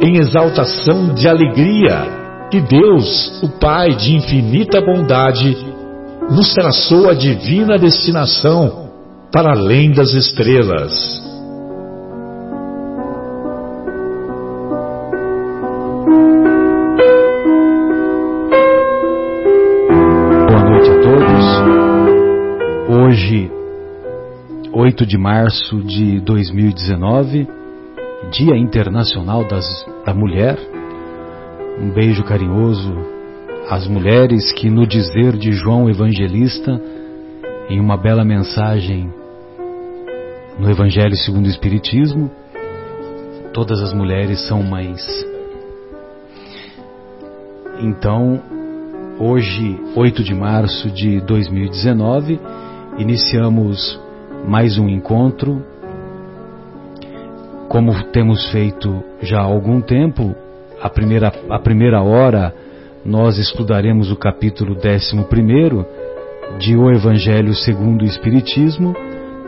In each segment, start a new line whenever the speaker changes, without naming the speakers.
em exaltação de alegria que Deus, o Pai de infinita bondade, nos traçou a divina destinação para além das estrelas.
Boa noite a todos. Hoje, 8 de março de 2019, Dia Internacional das, da Mulher. Um beijo carinhoso às mulheres que, no dizer de João Evangelista, em uma bela mensagem no Evangelho segundo o Espiritismo, todas as mulheres são mães. Então, hoje, 8 de março de 2019, iniciamos mais um encontro como temos feito já há algum tempo, a primeira, a primeira hora nós estudaremos o capítulo 11 de O Evangelho segundo o Espiritismo,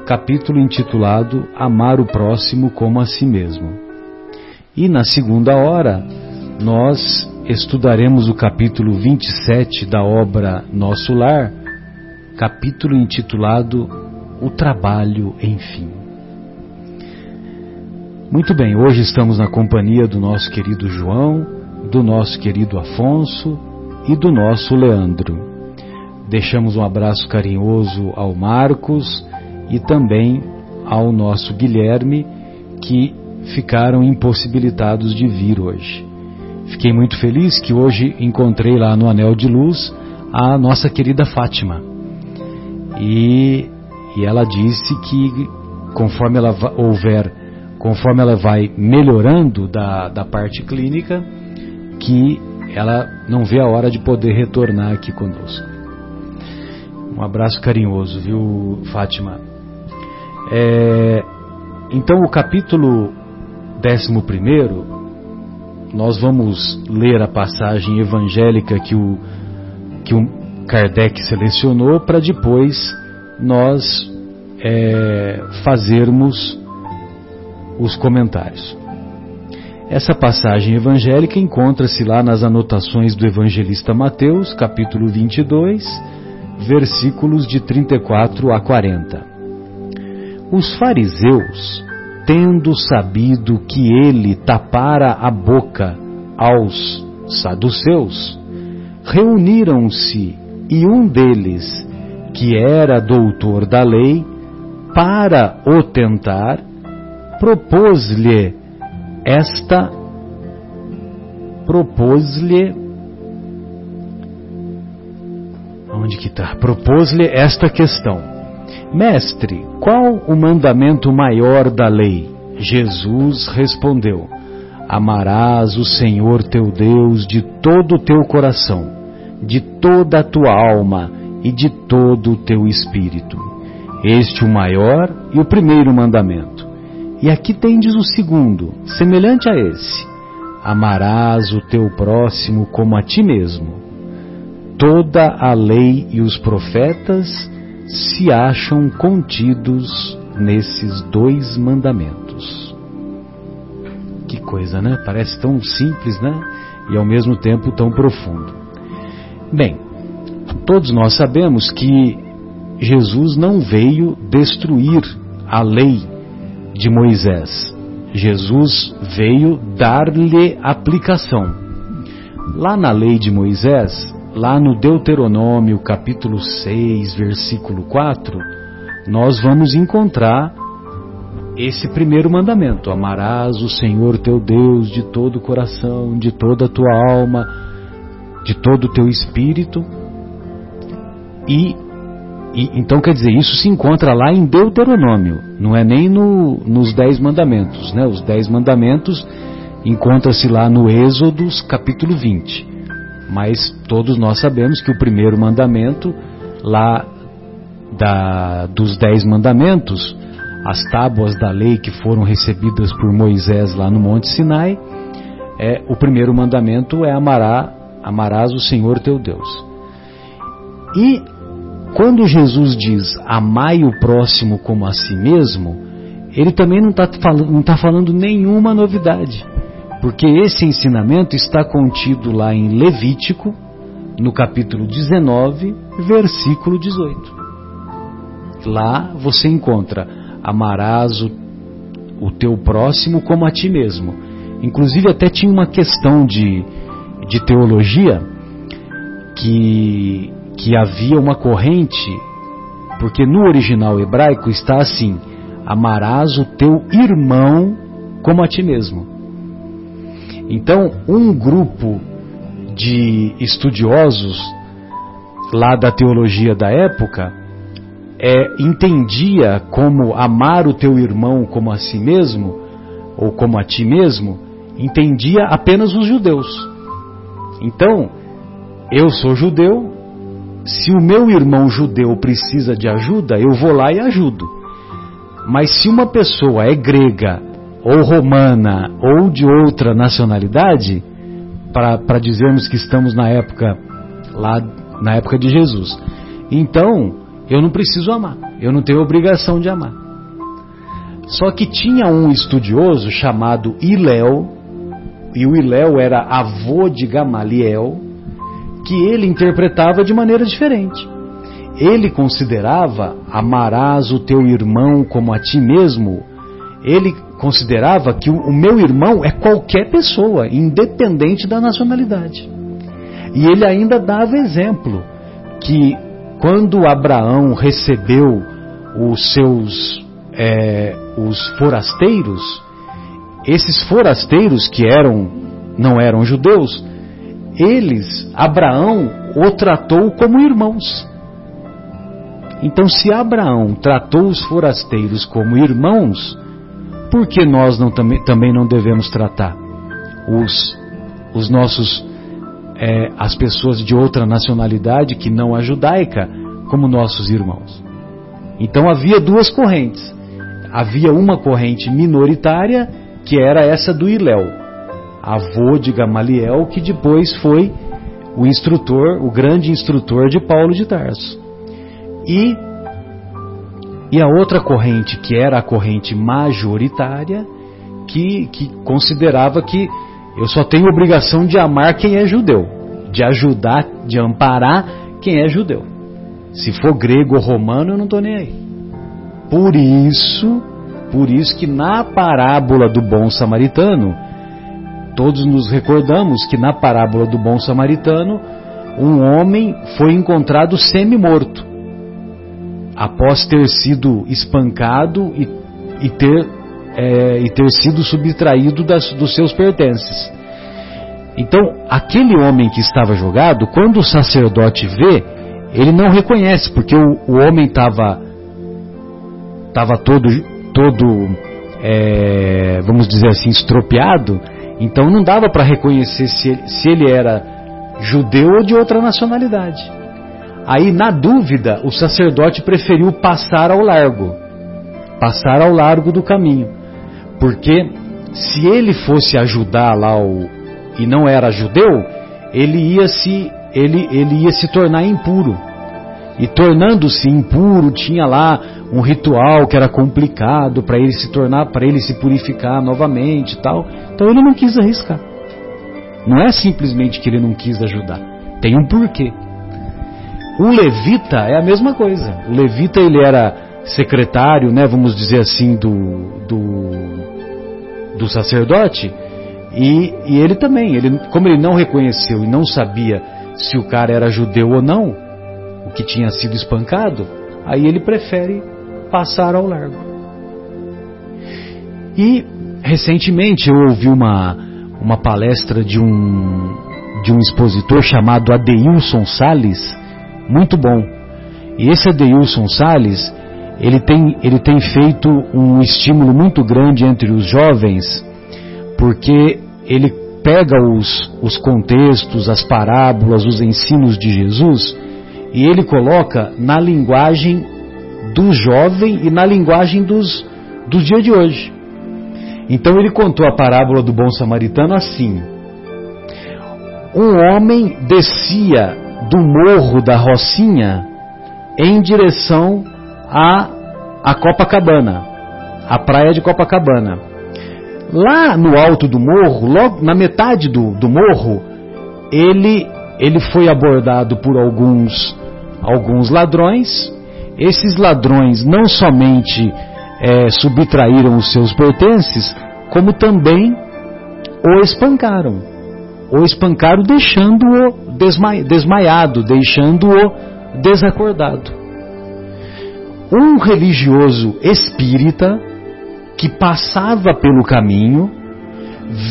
capítulo intitulado Amar o Próximo como a Si Mesmo. E na segunda hora nós estudaremos o capítulo 27 da obra Nosso Lar, capítulo intitulado O Trabalho, enfim. Muito bem, hoje estamos na companhia do nosso querido João, do nosso querido Afonso e do nosso Leandro. Deixamos um abraço carinhoso ao Marcos e também ao nosso Guilherme, que ficaram impossibilitados de vir hoje. Fiquei muito feliz que hoje encontrei lá no Anel de Luz a nossa querida Fátima. E, e ela disse que conforme ela houver conforme ela vai melhorando da, da parte clínica, que ela não vê a hora de poder retornar aqui conosco. Um abraço carinhoso, viu, Fátima? É, então, o capítulo 11, nós vamos ler a passagem evangélica que o, que o Kardec selecionou para depois nós é, fazermos os comentários. Essa passagem evangélica encontra-se lá nas anotações do evangelista Mateus, capítulo 22, versículos de 34 a 40. Os fariseus, tendo sabido que ele tapara a boca aos saduceus, reuniram-se e um deles, que era doutor da lei, para o tentar, propôs-lhe esta propôs-lhe onde que está? Propôs-lhe esta questão. Mestre, qual o mandamento maior da lei? Jesus respondeu: Amarás o Senhor teu Deus de todo o teu coração, de toda a tua alma e de todo o teu espírito. Este o maior e o primeiro mandamento. E aqui tendes o segundo, semelhante a esse: amarás o teu próximo como a ti mesmo. Toda a lei e os profetas se acham contidos nesses dois mandamentos. Que coisa, né? Parece tão simples, né? E ao mesmo tempo tão profundo. Bem, todos nós sabemos que Jesus não veio destruir a lei de Moisés. Jesus veio dar-lhe aplicação. Lá na lei de Moisés, lá no Deuteronômio capítulo 6, versículo 4, nós vamos encontrar esse primeiro mandamento: amarás o Senhor teu Deus de todo o coração, de toda a tua alma, de todo o teu espírito. E, e, então quer dizer, isso se encontra lá em Deuteronômio, não é nem no, nos dez mandamentos, né? Os dez mandamentos encontra-se lá no Êxodo, capítulo 20. Mas todos nós sabemos que o primeiro mandamento, lá da, dos dez mandamentos, as tábuas da lei que foram recebidas por Moisés lá no Monte Sinai, é, o primeiro mandamento é amará, amarás o Senhor teu Deus. E quando Jesus diz amai o próximo como a si mesmo, ele também não está falando, tá falando nenhuma novidade, porque esse ensinamento está contido lá em Levítico, no capítulo 19, versículo 18. Lá você encontra: amarás o, o teu próximo como a ti mesmo. Inclusive, até tinha uma questão de, de teologia que, que havia uma corrente, porque no original hebraico está assim: amarás o teu irmão como a ti mesmo. Então, um grupo de estudiosos lá da teologia da época é, entendia como amar o teu irmão como a si mesmo, ou como a ti mesmo, entendia apenas os judeus. Então, eu sou judeu, se o meu irmão judeu precisa de ajuda, eu vou lá e ajudo. Mas se uma pessoa é grega, ou romana, ou de outra nacionalidade, para dizermos que estamos na época lá na época de Jesus. Então, eu não preciso amar, eu não tenho obrigação de amar. Só que tinha um estudioso chamado Iléu, e o Iléu era avô de Gamaliel, que ele interpretava de maneira diferente. Ele considerava amarás o teu irmão como a ti mesmo. Ele considerava que o meu irmão é qualquer pessoa, independente da nacionalidade. E ele ainda dava exemplo que quando Abraão recebeu os seus é, os forasteiros, esses forasteiros que eram não eram judeus, eles Abraão o tratou como irmãos. Então, se Abraão tratou os forasteiros como irmãos, por que nós não, também, também não devemos tratar os, os nossos é, as pessoas de outra nacionalidade que não a judaica como nossos irmãos. Então havia duas correntes. Havia uma corrente minoritária, que era essa do Iléu, avô de Gamaliel, que depois foi o instrutor, o grande instrutor de Paulo de Tarso. E, e a outra corrente, que era a corrente majoritária, que, que considerava que eu só tenho obrigação de amar quem é judeu, de ajudar, de amparar quem é judeu. Se for grego ou romano, eu não estou nem aí. Por isso, por isso que na parábola do bom samaritano, todos nos recordamos que na parábola do bom samaritano, um homem foi encontrado semi-morto, após ter sido espancado e, e ter é, e ter sido subtraído das, dos seus pertences. Então, aquele homem que estava jogado, quando o sacerdote vê, ele não reconhece, porque o, o homem estava tava todo, todo é, vamos dizer assim, estropiado, então não dava para reconhecer se ele, se ele era judeu ou de outra nacionalidade. Aí, na dúvida, o sacerdote preferiu passar ao largo, passar ao largo do caminho. Porque se ele fosse ajudar lá o, e não era judeu, ele ia se ele, ele ia se tornar impuro. E tornando-se impuro, tinha lá um ritual que era complicado para ele se tornar, para ele se purificar novamente e tal. Então ele não quis arriscar. Não é simplesmente que ele não quis ajudar. Tem um porquê. O levita é a mesma coisa. O levita ele era secretário, né, vamos dizer assim, do, do do sacerdote, E, e ele também, ele, como ele não reconheceu e não sabia se o cara era judeu ou não, que tinha sido espancado, aí ele prefere passar ao largo. E recentemente eu ouvi uma, uma palestra de um, de um expositor chamado Adeilson Sales, muito bom. E esse Adeilson Sales, ele tem, ele tem feito um estímulo muito grande entre os jovens, porque ele pega os, os contextos, as parábolas, os ensinos de Jesus e ele coloca na linguagem do jovem e na linguagem dos, do dia de hoje. Então ele contou a parábola do bom samaritano assim: Um homem descia do morro da Rocinha em direção a, a Copacabana, a praia de Copacabana. Lá no alto do morro, logo na metade do, do morro, ele, ele foi abordado por alguns, alguns ladrões. Esses ladrões não somente é, subtraíram os seus pertences, como também o espancaram. O espancaram deixando-o desma desmaiado, deixando-o desacordado. Um religioso espírita que passava pelo caminho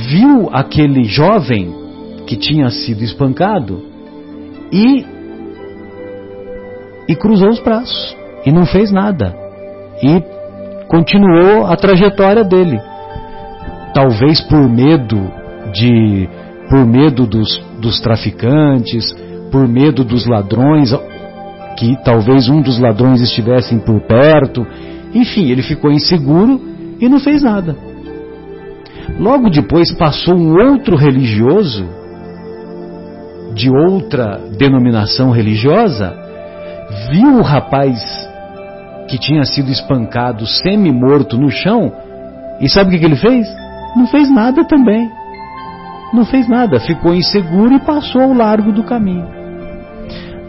viu aquele jovem que tinha sido espancado e e cruzou os braços e não fez nada e continuou a trajetória dele. Talvez por medo de por medo dos, dos traficantes, por medo dos ladrões, que talvez um dos ladrões estivessem por perto. Enfim, ele ficou inseguro e não fez nada. Logo depois passou um outro religioso de outra denominação religiosa, viu o rapaz que tinha sido espancado semi-morto no chão, e sabe o que, ele fez? Não fez nada também. Não fez nada, ficou inseguro e passou ao largo do caminho.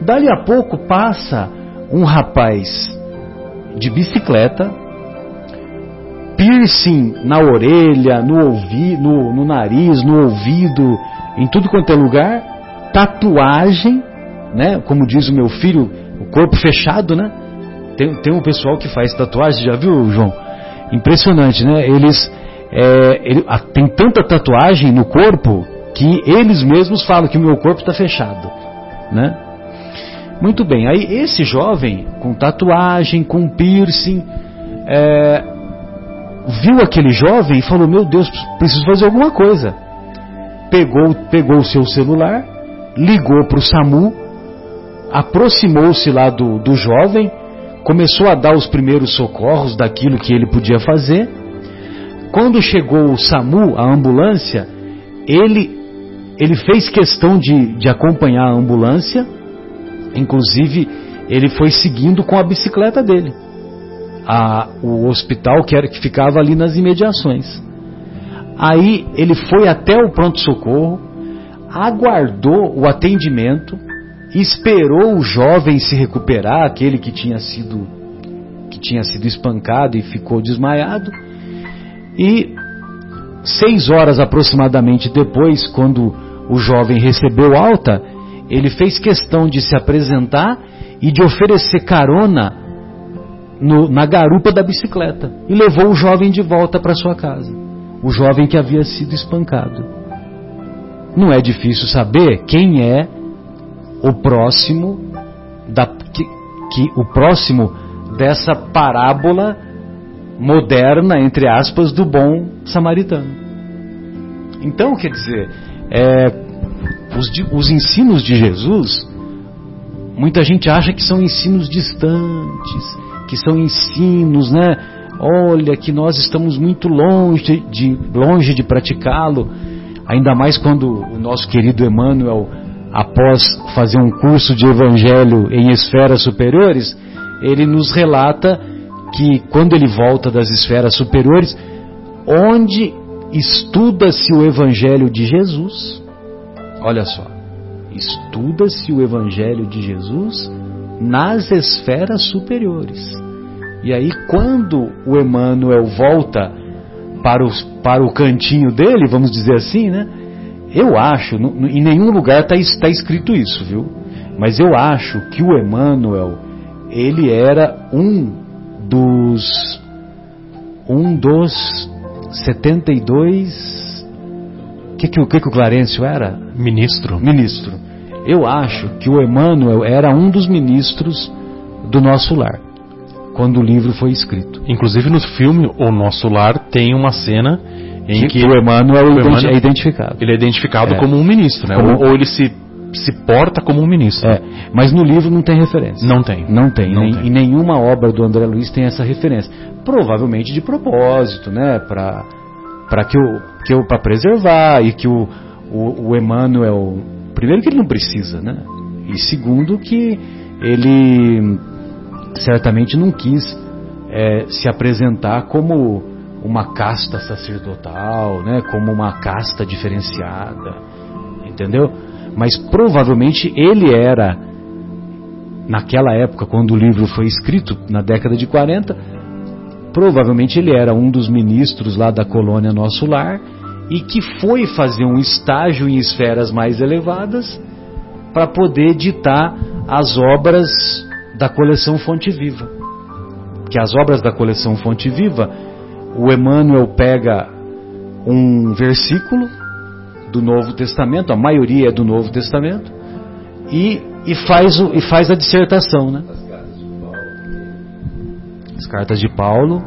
Dali a pouco passa um rapaz de bicicleta, piercing na orelha, no, no, no nariz, no ouvido, em tudo quanto é lugar, tatuagem, né? Como diz o meu filho, o corpo fechado, né? Tem, tem um pessoal que faz tatuagem, já viu, João? Impressionante, né? Eles é, ele, a, tem tanta tatuagem no corpo que eles mesmos falam que o meu corpo está fechado, né? Muito bem, aí esse jovem com tatuagem, com piercing, é, viu aquele jovem e falou: Meu Deus, preciso fazer alguma coisa. Pegou, pegou o seu celular, ligou para o SAMU, aproximou-se lá do, do jovem, começou a dar os primeiros socorros daquilo que ele podia fazer. Quando chegou o SAMU, a ambulância, ele, ele fez questão de, de acompanhar a ambulância, inclusive ele foi seguindo com a bicicleta dele a, o hospital que, era, que ficava ali nas imediações. Aí ele foi até o pronto-socorro, aguardou o atendimento, esperou o jovem se recuperar, aquele que tinha sido que tinha sido espancado e ficou desmaiado. E seis horas aproximadamente depois, quando o jovem recebeu alta, ele fez questão de se apresentar e de oferecer carona no, na garupa da bicicleta e levou o jovem de volta para sua casa. O jovem que havia sido espancado. Não é difícil saber quem é o próximo da, que, que o próximo dessa parábola moderna, entre aspas, do bom samaritano. Então, quer dizer, é, os, os ensinos de Jesus, muita gente acha que são ensinos distantes, que são ensinos, né? Olha que nós estamos muito longe de, longe de praticá-lo, ainda mais quando o nosso querido Emmanuel, após fazer um curso de evangelho em esferas superiores, ele nos relata que quando ele volta das esferas superiores, onde estuda-se o evangelho de Jesus, olha só, estuda-se o evangelho de Jesus nas esferas superiores. E aí, quando o Emmanuel volta para, os, para o cantinho dele, vamos dizer assim, né? Eu acho, em nenhum lugar está tá escrito isso, viu? Mas eu acho que o Emmanuel, ele era um dos um dos 72 o que, que, que, que o Clarencio era?
Ministro.
Ministro. Eu acho que o Emmanuel era um dos ministros do nosso lar quando o livro foi escrito.
Inclusive no filme O Nosso Lar tem uma cena em que,
que o Emmanuel, o Emmanuel é identificado.
Ele é identificado é. como um ministro, né? Como... Ou, ou, ele se, se porta como um ministro.
É. Mas no livro não tem referência.
Não tem.
Não tem. Não nem, tem. Em nenhuma obra do André Luiz tem essa referência. Provavelmente de propósito, né? Para para que o que o para preservar e que o, o, o Emmanuel primeiro que ele não precisa, né? E segundo que ele certamente não quis é, se apresentar como uma casta sacerdotal, né, como uma casta diferenciada, entendeu? Mas provavelmente ele era, naquela época, quando o livro foi escrito, na década de 40, provavelmente ele era um dos ministros lá da colônia Nosso Lar e que foi fazer um estágio em esferas mais elevadas para poder ditar as obras da coleção Fonte Viva. Que as obras da coleção Fonte Viva, o Emmanuel pega um versículo do Novo Testamento, a maioria é do Novo Testamento, e, e, faz, o, e faz a dissertação, né? As cartas de Paulo,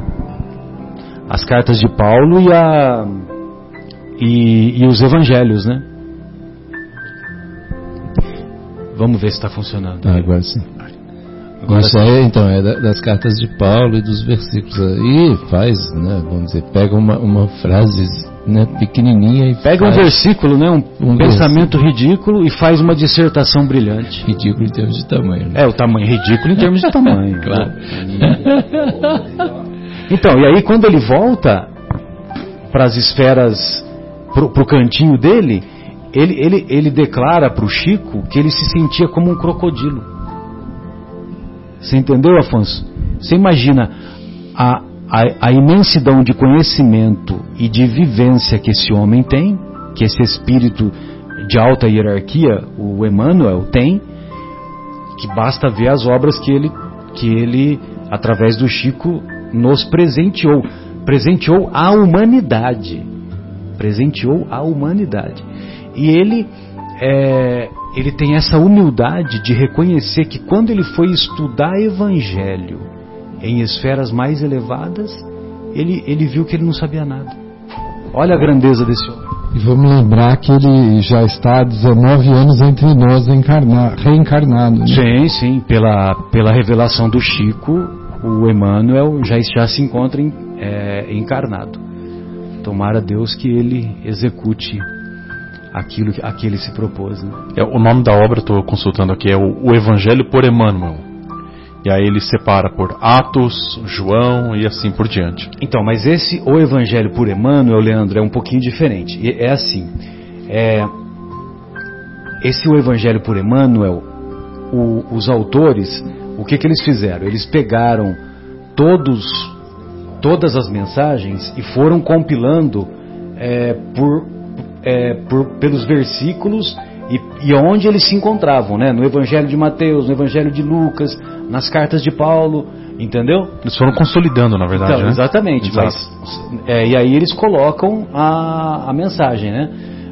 as cartas de Paulo e, a, e, e os evangelhos, né? Vamos ver se está funcionando.
Ah, agora sim. Isso é, então, é das cartas de Paulo e dos versículos. E faz, né, vamos dizer, pega uma, uma frase né, pequenininha e
Pega um versículo, né, um, um pensamento versículo. ridículo e faz uma dissertação brilhante.
Ridículo em termos de tamanho. Né?
É, o tamanho, ridículo em termos de tamanho.
claro.
então, e aí quando ele volta para as esferas, para o cantinho dele, ele, ele, ele declara para o Chico que ele se sentia como um crocodilo. Você entendeu, Afonso? Você imagina a, a, a, imensidão de conhecimento e de vivência que esse homem tem, que esse espírito de alta hierarquia, o Emmanuel, tem, que basta ver as obras que ele, que ele através do Chico, nos presenteou. Presenteou a humanidade. Presenteou a humanidade. E ele é, ele tem essa humildade de reconhecer que quando ele foi estudar Evangelho em esferas mais elevadas, ele, ele viu que ele não sabia nada. Olha a grandeza desse homem.
E vamos lembrar que ele já está há 19 anos entre nós encarna, reencarnado. Né?
Sim, sim. Pela, pela revelação do Chico, o Emmanuel já, já se encontra em, é, encarnado. Tomara Deus que ele execute aquilo a que ele se propôs. Né?
É, o nome da obra, estou consultando aqui, é o, o, Evangelho por Emmanuel. E aí ele separa por Atos, João e assim por diante.
Então, mas esse O Evangelho por Emmanuel, Leandro, é um pouquinho diferente. É assim, é, esse O Evangelho por Emmanuel, o, os autores, o que, que eles fizeram? Eles pegaram todos, todas as mensagens e foram compilando é, por é, por, pelos versículos e, e onde eles se encontravam, né? No Evangelho de Mateus, no Evangelho de Lucas, nas cartas de Paulo, entendeu?
Eles foram consolidando, na verdade, então,
né? Exatamente. Mas, é, e aí eles colocam a, a mensagem, né?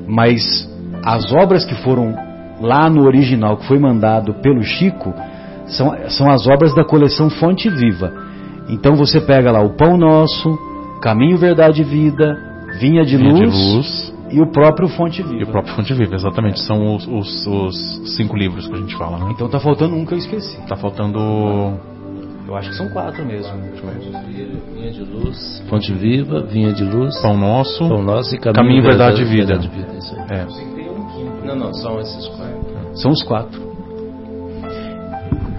Mas as obras que foram lá no original, que foi mandado pelo Chico, são, são as obras da coleção Fonte Viva. Então você pega lá o Pão Nosso, Caminho, Verdade e Vida, Vinha de Vinha Luz, de luz e o próprio Fonte Viva.
E o próprio Fonte Viva, exatamente. São os, os, os, cinco livros que a gente fala, né?
Então tá faltando um que eu esqueci.
Tá faltando.
Eu acho que são quatro mesmo.
Vinha de luz, Fonte Viva, Vinha de Luz,
Pão Nosso,
Pão Nosso e Caminho,
Caminho Verdade, e Vida.
Verdade, vida. É. Não, não, são esses quatro.
São os quatro.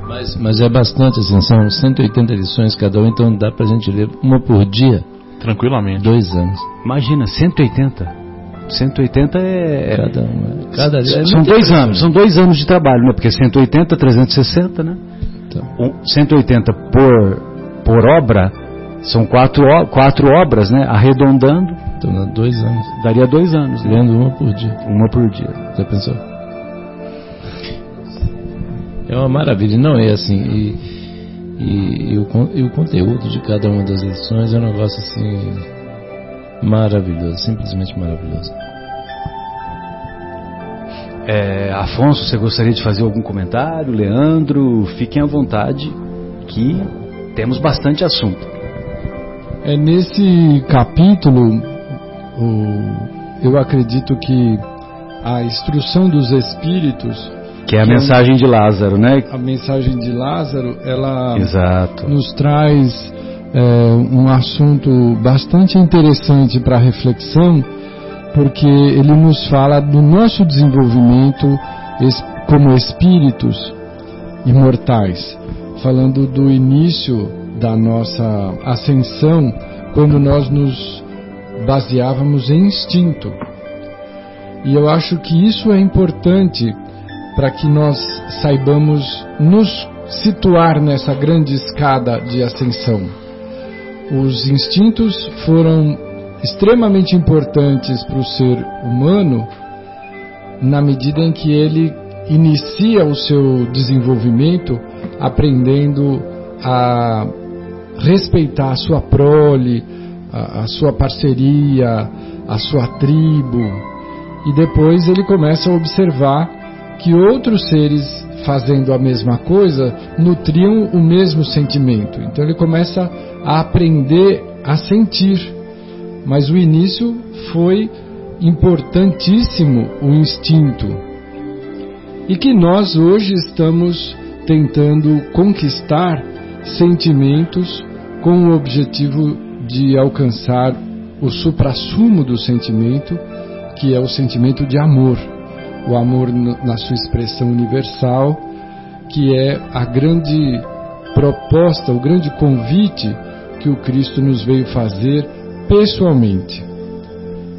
Mas, mas é bastante, assim, são 180 edições cada um, então dá pra gente ler uma por dia.
Tranquilamente.
Dois anos.
Imagina, 180. 180 é.
Cada um. Cada,
é são dois anos, são dois anos de trabalho, né? Porque 180, 360, né? Então. Um, 180 por, por obra São quatro, quatro obras, né? Arredondando.
Então, dois anos.
Daria dois anos.
Né? Lendo uma por dia.
Uma por dia.
Já pensou? É uma maravilha. Não é assim. E, e, e, o, e o conteúdo de cada uma das lições é um negócio assim maravilhoso, simplesmente maravilhoso.
É, Afonso, você gostaria de fazer algum comentário? Leandro, fiquem à vontade, que temos bastante assunto.
É nesse capítulo, o, eu acredito que a instrução dos espíritos
que é a que mensagem é um, de Lázaro, né?
A mensagem de Lázaro, ela
Exato.
nos traz é, um assunto bastante interessante para reflexão, porque ele nos fala do nosso desenvolvimento como espíritos imortais, falando do início da nossa ascensão, quando nós nos baseávamos em instinto. E eu acho que isso é importante para que nós saibamos nos situar nessa grande escada de ascensão. Os instintos foram extremamente importantes para o ser humano na medida em que ele inicia o seu desenvolvimento aprendendo a respeitar a sua prole, a, a sua parceria, a sua tribo, e depois ele começa a observar que outros seres fazendo a mesma coisa nutriam o mesmo sentimento. Então ele começa a aprender a sentir. Mas o início foi importantíssimo o instinto. E que nós hoje estamos tentando conquistar sentimentos com o objetivo de alcançar o suprassumo do sentimento, que é o sentimento de amor o amor na sua expressão universal, que é a grande proposta, o grande convite que o Cristo nos veio fazer pessoalmente.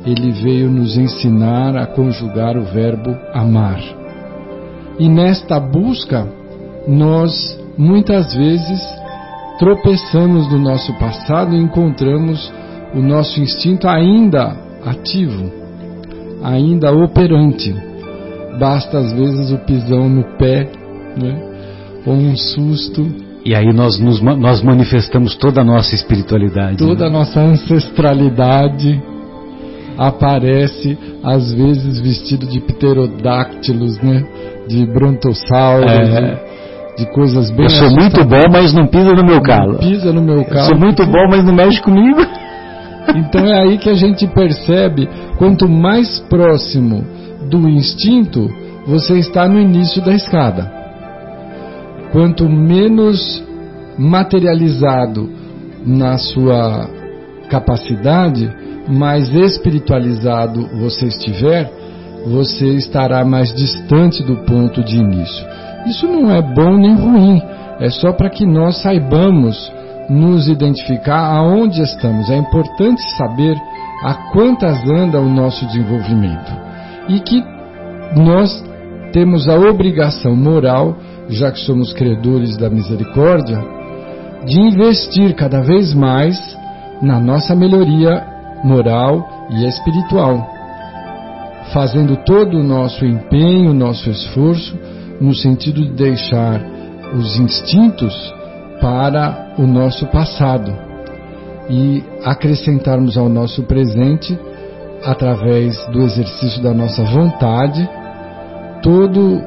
Ele veio nos ensinar a conjugar o verbo amar. E nesta busca, nós muitas vezes tropeçamos no nosso passado e encontramos o nosso instinto ainda ativo, ainda operante basta às vezes o pisão no pé, né? ou um susto.
E aí nós, nos, nós manifestamos toda a nossa espiritualidade.
Toda
né?
a nossa ancestralidade aparece, às vezes vestido de pterodáctilos, né? de brontossauros, é. de, de, coisas bem.
Eu sou muito bom, mas não pisa no meu calo.
pisa no meu calo.
Eu sou muito bom, mas não mexe comigo.
Então é aí que a gente percebe quanto mais próximo do instinto, você está no início da escada. Quanto menos materializado na sua capacidade, mais espiritualizado você estiver, você estará mais distante do ponto de início. Isso não é bom nem ruim, é só para que nós saibamos nos identificar aonde estamos. É importante saber a quantas anda o nosso desenvolvimento e que nós temos a obrigação moral, já que somos credores da misericórdia, de investir cada vez mais na nossa melhoria moral e espiritual, fazendo todo o nosso empenho, nosso esforço no sentido de deixar os instintos para o nosso passado e acrescentarmos ao nosso presente através do exercício da nossa vontade, todo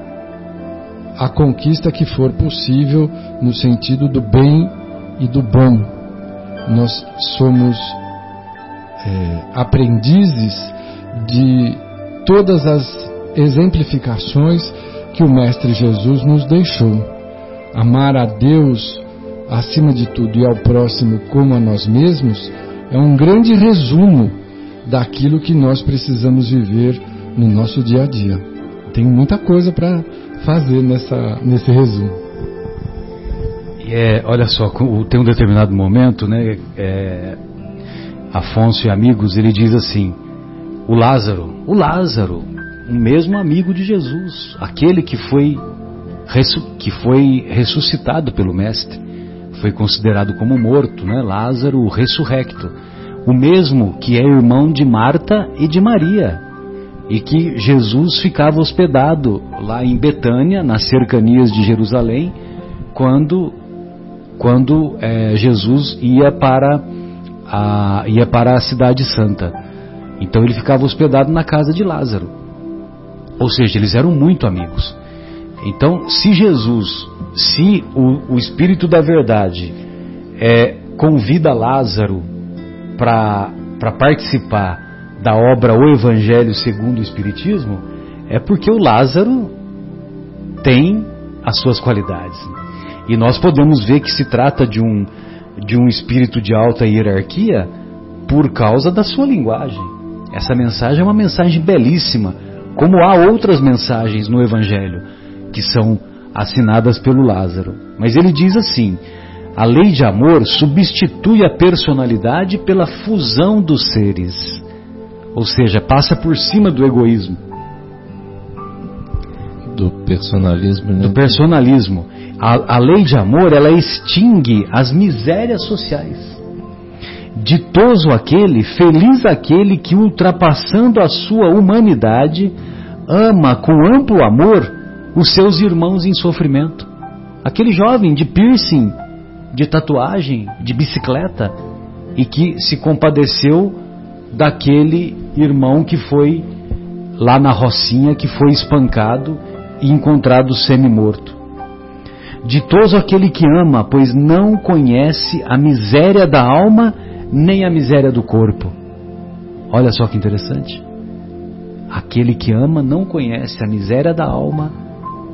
a conquista que for possível no sentido do bem e do bom. Nós somos é, aprendizes de todas as exemplificações que o Mestre Jesus nos deixou. Amar a Deus acima de tudo e ao próximo como a nós mesmos é um grande resumo daquilo que nós precisamos viver no nosso dia a dia. Tem muita coisa para fazer nessa, nesse resumo.
É, olha só, tem um determinado momento, né? É, Afonso e amigos, ele diz assim: o Lázaro, o Lázaro, o mesmo amigo de Jesus, aquele que foi que foi ressuscitado pelo Mestre, foi considerado como morto, né? Lázaro, ressurrecto, o mesmo que é irmão de Marta e de Maria, e que Jesus ficava hospedado lá em Betânia, nas cercanias de Jerusalém, quando quando é, Jesus ia para a, ia para a cidade santa. Então ele ficava hospedado na casa de Lázaro. Ou seja, eles eram muito amigos. Então, se Jesus, se o, o Espírito da Verdade é, convida Lázaro para participar da obra O Evangelho segundo o Espiritismo, é porque o Lázaro tem as suas qualidades. E nós podemos ver que se trata de um, de um espírito de alta hierarquia por causa da sua linguagem. Essa mensagem é uma mensagem belíssima, como há outras mensagens no Evangelho que são assinadas pelo Lázaro. Mas ele diz assim: a lei de amor substitui a personalidade pela fusão dos seres, ou seja, passa por cima do egoísmo.
Do personalismo, né?
Do personalismo. A, a lei de amor, ela extingue as misérias sociais. Ditoso aquele, feliz aquele que, ultrapassando a sua humanidade, ama com amplo amor os seus irmãos em sofrimento. Aquele jovem de piercing, de tatuagem, de bicicleta, e que se compadeceu daquele irmão que foi lá na Rocinha, que foi espancado e encontrado semi-morto. Ditoso aquele que ama, pois não conhece a miséria da alma nem a miséria do corpo. Olha só que interessante. Aquele que ama não conhece a miséria da alma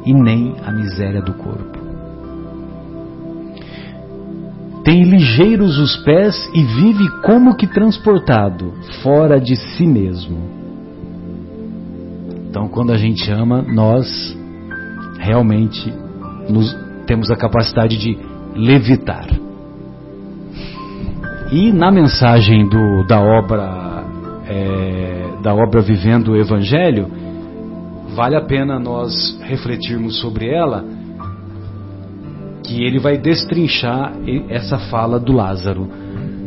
e nem a miséria do corpo. Tem ligeiros os pés e vive como que transportado, fora de si mesmo. Então, quando a gente ama, nós realmente nos temos a capacidade de levitar. E na mensagem do, da obra é, da obra Vivendo o Evangelho, vale a pena nós refletirmos sobre ela, que ele vai destrinchar essa fala do Lázaro.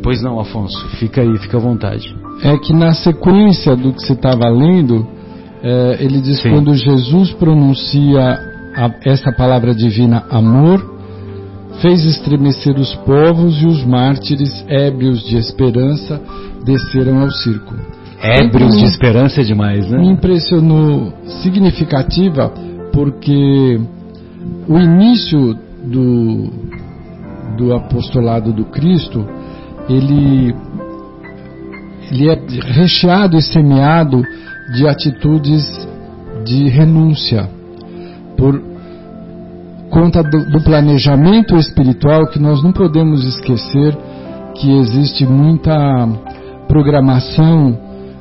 Pois não, Afonso, fica aí, fica à vontade.
É que na sequência do que você estava lendo, é, ele diz Sim. quando Jesus pronuncia a, essa palavra divina amor fez estremecer os povos e os mártires, ébrios de esperança, desceram ao circo.
Ébrios de esperança é demais, né?
Me impressionou significativa porque o início do, do apostolado do Cristo, ele, ele é recheado e semeado de atitudes de renúncia por conta do, do planejamento espiritual que nós não podemos esquecer que existe muita programação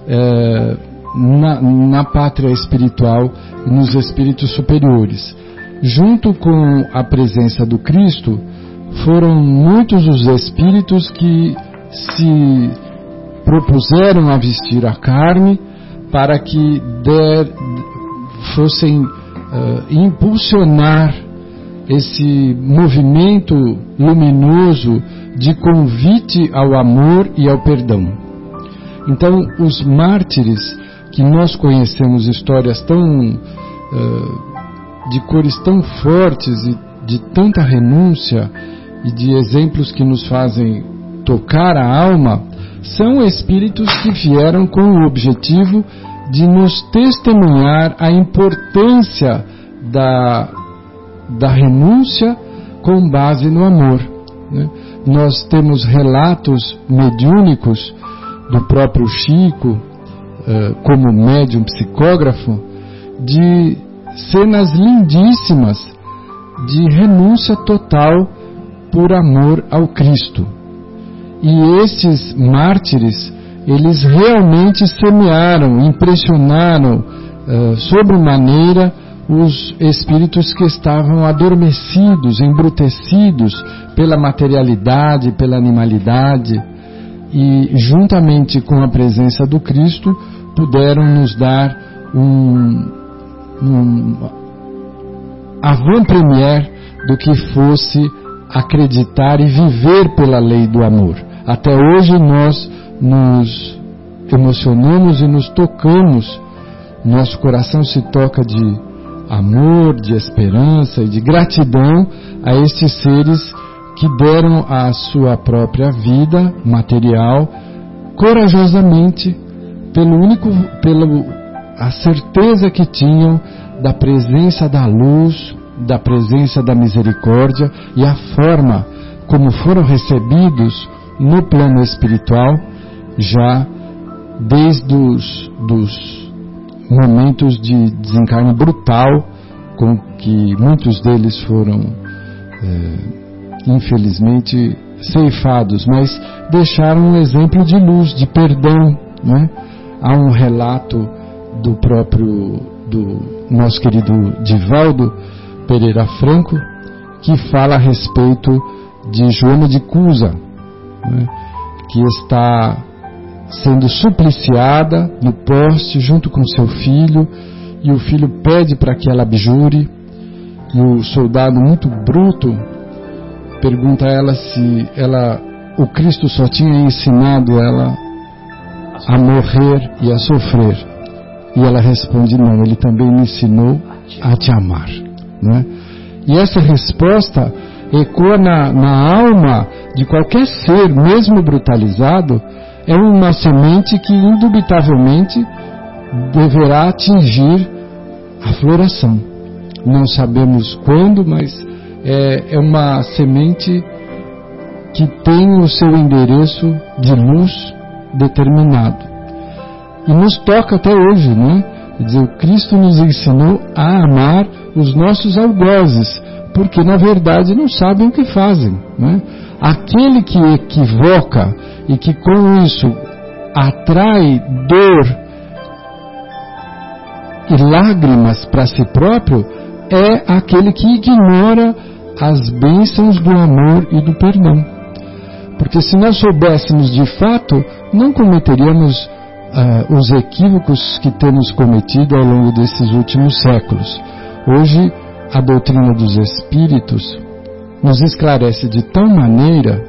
é, na, na pátria espiritual nos espíritos superiores. Junto com a presença do Cristo, foram muitos os espíritos que se propuseram a vestir a carne para que der, fossem uh, impulsionar esse movimento luminoso de convite ao amor e ao perdão. Então, os mártires, que nós conhecemos histórias tão uh, de cores tão fortes e de tanta renúncia e de exemplos que nos fazem tocar a alma, são espíritos que vieram com o objetivo de nos testemunhar a importância da, da renúncia com base no amor. Né? Nós temos relatos mediúnicos do próprio Chico, uh, como médium psicógrafo, de cenas lindíssimas de renúncia total por amor ao Cristo. E esses mártires eles realmente semearam, impressionaram uh, sobremaneira os espíritos que estavam adormecidos, embrutecidos pela materialidade, pela animalidade, e juntamente com a presença do Cristo puderam nos dar um, um avant-première do que fosse acreditar e viver pela lei do amor. Até hoje nós nos emocionamos e nos tocamos, nosso coração se toca de amor, de esperança e de gratidão a estes seres que deram a sua própria vida material corajosamente pelo único pelo a certeza que tinham da presença da luz, da presença da misericórdia e a forma como foram recebidos no plano espiritual já desde os dos momentos de desencarne brutal com que muitos deles foram é, infelizmente ceifados, mas deixaram um exemplo de luz, de perdão. Né? Há um relato do próprio do nosso querido Divaldo Pereira Franco que fala a respeito de Joana de Cusa, né? que está sendo supliciada no poste junto com seu filho, e o filho pede para que ela abjure, e o soldado muito bruto pergunta a ela se ela o Cristo só tinha ensinado ela a morrer e a sofrer. E ela responde: Não, ele também me ensinou a te amar. Né? E essa resposta ecoa na, na alma de qualquer ser, mesmo brutalizado, é uma semente que indubitavelmente deverá atingir a floração. Não sabemos quando, mas é, é uma semente que tem o seu endereço de luz determinado. E nos toca até hoje, né? Quer dizer, o Cristo nos ensinou a amar os nossos algozes, porque na verdade não sabem o que fazem. Né? Aquele que equivoca e que com isso atrai dor e lágrimas para si próprio, é aquele que ignora as bênçãos do amor e do perdão. Porque se nós soubéssemos de fato, não cometeríamos uh, os equívocos que temos cometido ao longo desses últimos séculos. Hoje, a doutrina dos Espíritos nos esclarece de tal maneira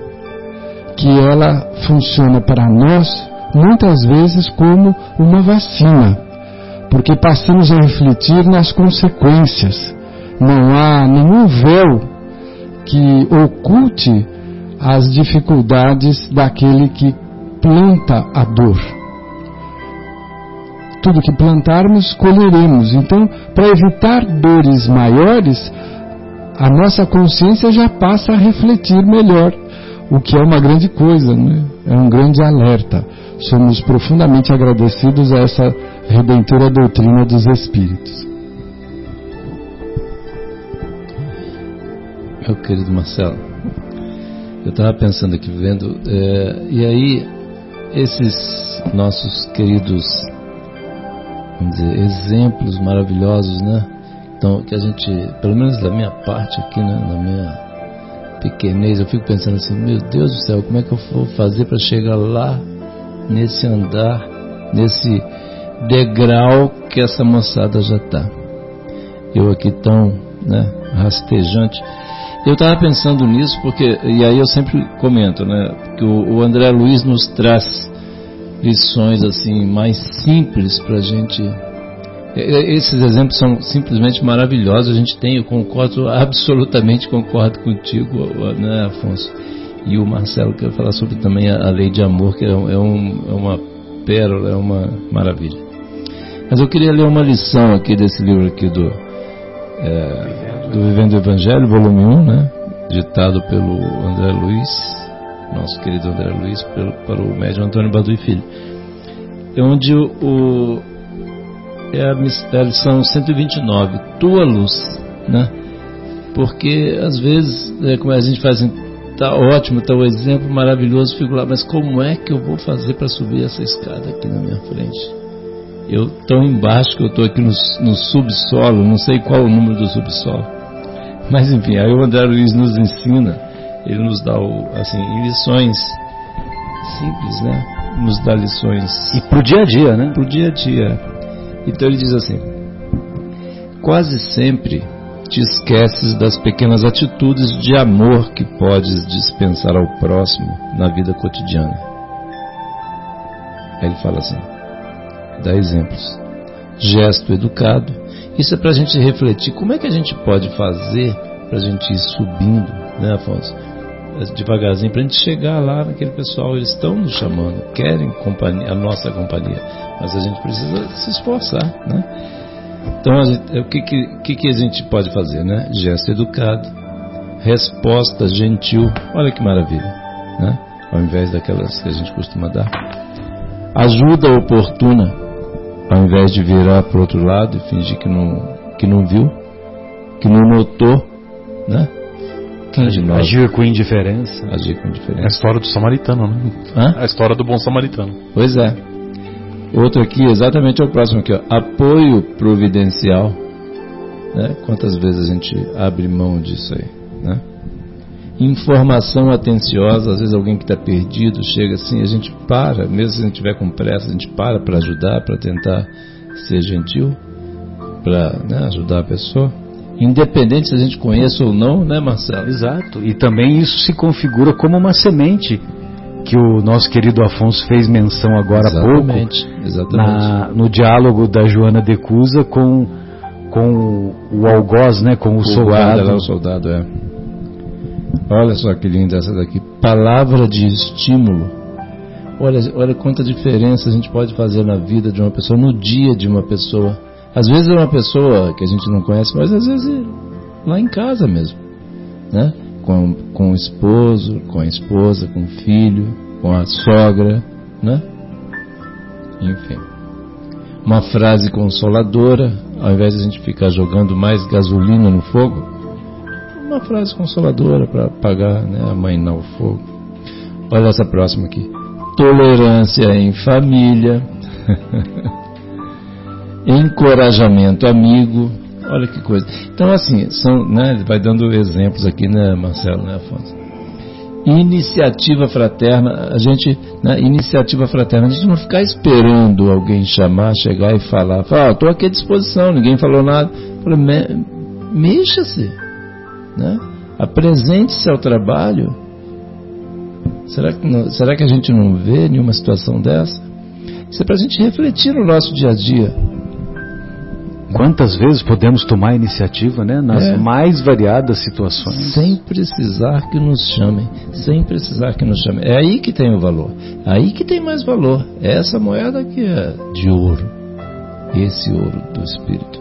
que ela funciona para nós muitas vezes como uma vacina, porque passamos a refletir nas consequências. Não há nenhum véu que oculte as dificuldades daquele que planta a dor. Tudo que plantarmos, colheremos. Então, para evitar dores maiores, a nossa consciência já passa a refletir melhor, o que é uma grande coisa, né? é um grande alerta. Somos profundamente agradecidos a essa redentora doutrina dos Espíritos.
Meu querido Marcelo, eu estava pensando aqui, vendo, é, e aí esses nossos queridos, vamos dizer, exemplos maravilhosos, né? Então, que a gente, pelo menos da minha parte aqui, né, na minha pequenez, eu fico pensando assim, meu Deus do céu, como é que eu vou fazer para chegar lá, nesse andar, nesse degrau que essa moçada já está? Eu aqui tão, né, rastejante. Eu estava pensando nisso porque, e aí eu sempre comento, né, que o, o André Luiz nos traz lições assim mais simples para a gente. Esses exemplos são simplesmente maravilhosos. A gente tem, eu concordo, absolutamente concordo contigo, né, Afonso. E o Marcelo quer falar sobre também a, lei de amor, que é, é, um, é uma pérola, é uma maravilha. Mas eu queria ler uma lição aqui desse livro aqui do. É, do Vivendo o Evangelho, volume 1, né? ditado pelo André Luiz, nosso querido André Luiz, pelo, para o médium Antônio Badu e Filho. É onde o, o é a, a lição 129, tua luz, né? Porque às vezes, é, como a gente faz, tá ótimo, tá um exemplo maravilhoso, fico lá, mas como é que eu vou fazer para subir essa escada aqui na minha frente? Eu tão embaixo que eu estou aqui no, no subsolo, não sei qual o número do subsolo. Mas enfim, aí o André Luiz nos ensina, ele nos dá assim, lições simples, né? Nos dá lições.
E pro dia a dia, né?
Pro dia a dia. Então ele diz assim: quase sempre te esqueces das pequenas atitudes de amor que podes dispensar ao próximo na vida cotidiana. Aí ele fala assim: dá exemplos. Gesto educado. Isso é para a gente refletir como é que a gente pode fazer para a gente ir subindo, né, Afonso? Devagarzinho, para a gente chegar lá naquele pessoal. Eles estão nos chamando, querem companhia, a nossa companhia, mas a gente precisa se esforçar, né? Então, gente, o que, que, que a gente pode fazer, né? Gesto educado, resposta gentil, olha que maravilha, né? Ao invés daquelas que a gente costuma dar. Ajuda oportuna, ao invés de virar para o outro lado e fingir que não, que não viu, que não notou, né?
De nós? Agir com indiferença.
Agir com indiferença. É
a história do samaritano, né?
Hã?
É a história do bom samaritano.
Pois é. Outro aqui, exatamente o próximo aqui, ó. apoio providencial. Né? Quantas vezes a gente abre mão disso aí? Né? Informação atenciosa, às vezes alguém que está perdido chega assim, a gente para, mesmo se a gente tiver com pressa, a gente para para ajudar, para tentar ser gentil, para né, ajudar a pessoa. Independente se a gente conhece ou não, né, Marcelo?
Exato. E também isso se configura como uma semente que o nosso querido Afonso fez menção agora
exatamente,
há pouco,
exatamente.
Na, no diálogo da Joana de Cusa com, com o algoz, né, com o, o soldado.
Lá, o soldado, é. Olha só que linda essa daqui. Palavra de estímulo. Olha, olha quanta diferença a gente pode fazer na vida de uma pessoa, no dia de uma pessoa. Às vezes é uma pessoa que a gente não conhece, mas às vezes é lá em casa mesmo, né? com, com o esposo, com a esposa, com o filho, com a sogra, né? Enfim. Uma frase consoladora, ao invés de a gente ficar jogando mais gasolina no fogo, uma frase consoladora para apagar, né, amainar o fogo. Olha essa próxima aqui. Tolerância em família. Encorajamento amigo Olha que coisa. Então, assim, são, né, ele vai dando exemplos aqui, né, Marcelo, né, Afonso? Iniciativa fraterna, a gente, né, iniciativa fraterna, a gente não ficar esperando alguém chamar, chegar e falar, falar, ah, estou aqui à disposição, ninguém falou nada. Me, mexa-se, né? Apresente-se ao trabalho. Será que, não, será que a gente não vê nenhuma situação dessa? Isso é para a gente refletir no nosso dia a dia.
Quantas vezes podemos tomar iniciativa, né? Nas é. mais variadas situações.
Sem precisar que nos chamem. Sem precisar que nos chamem. É aí que tem o valor. É aí que tem mais valor. É essa moeda que é de ouro. Esse ouro do Espírito.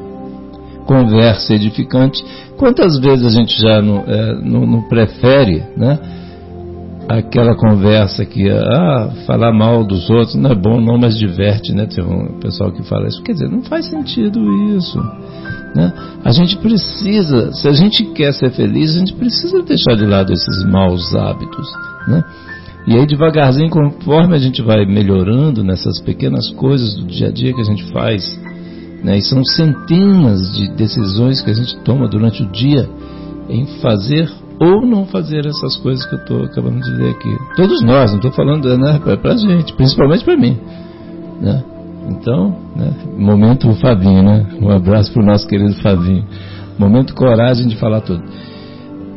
Conversa edificante. Quantas vezes a gente já não, é, não, não prefere, né? Aquela conversa que ah, falar mal dos outros não é bom não, mas diverte, né? Tem um pessoal que fala isso. Quer dizer, não faz sentido isso. Né? A gente precisa, se a gente quer ser feliz, a gente precisa deixar de lado esses maus hábitos, né? E aí devagarzinho, conforme a gente vai melhorando nessas pequenas coisas do dia a dia que a gente faz, né? E são centenas de decisões que a gente toma durante o dia em fazer ou não fazer essas coisas que eu estou acabando de ler aqui. Todos nós, não estou falando né, para a gente, principalmente para mim. Né? Então, né, momento Fabinho, né? Um abraço para o nosso querido Fabinho. Momento coragem de falar tudo.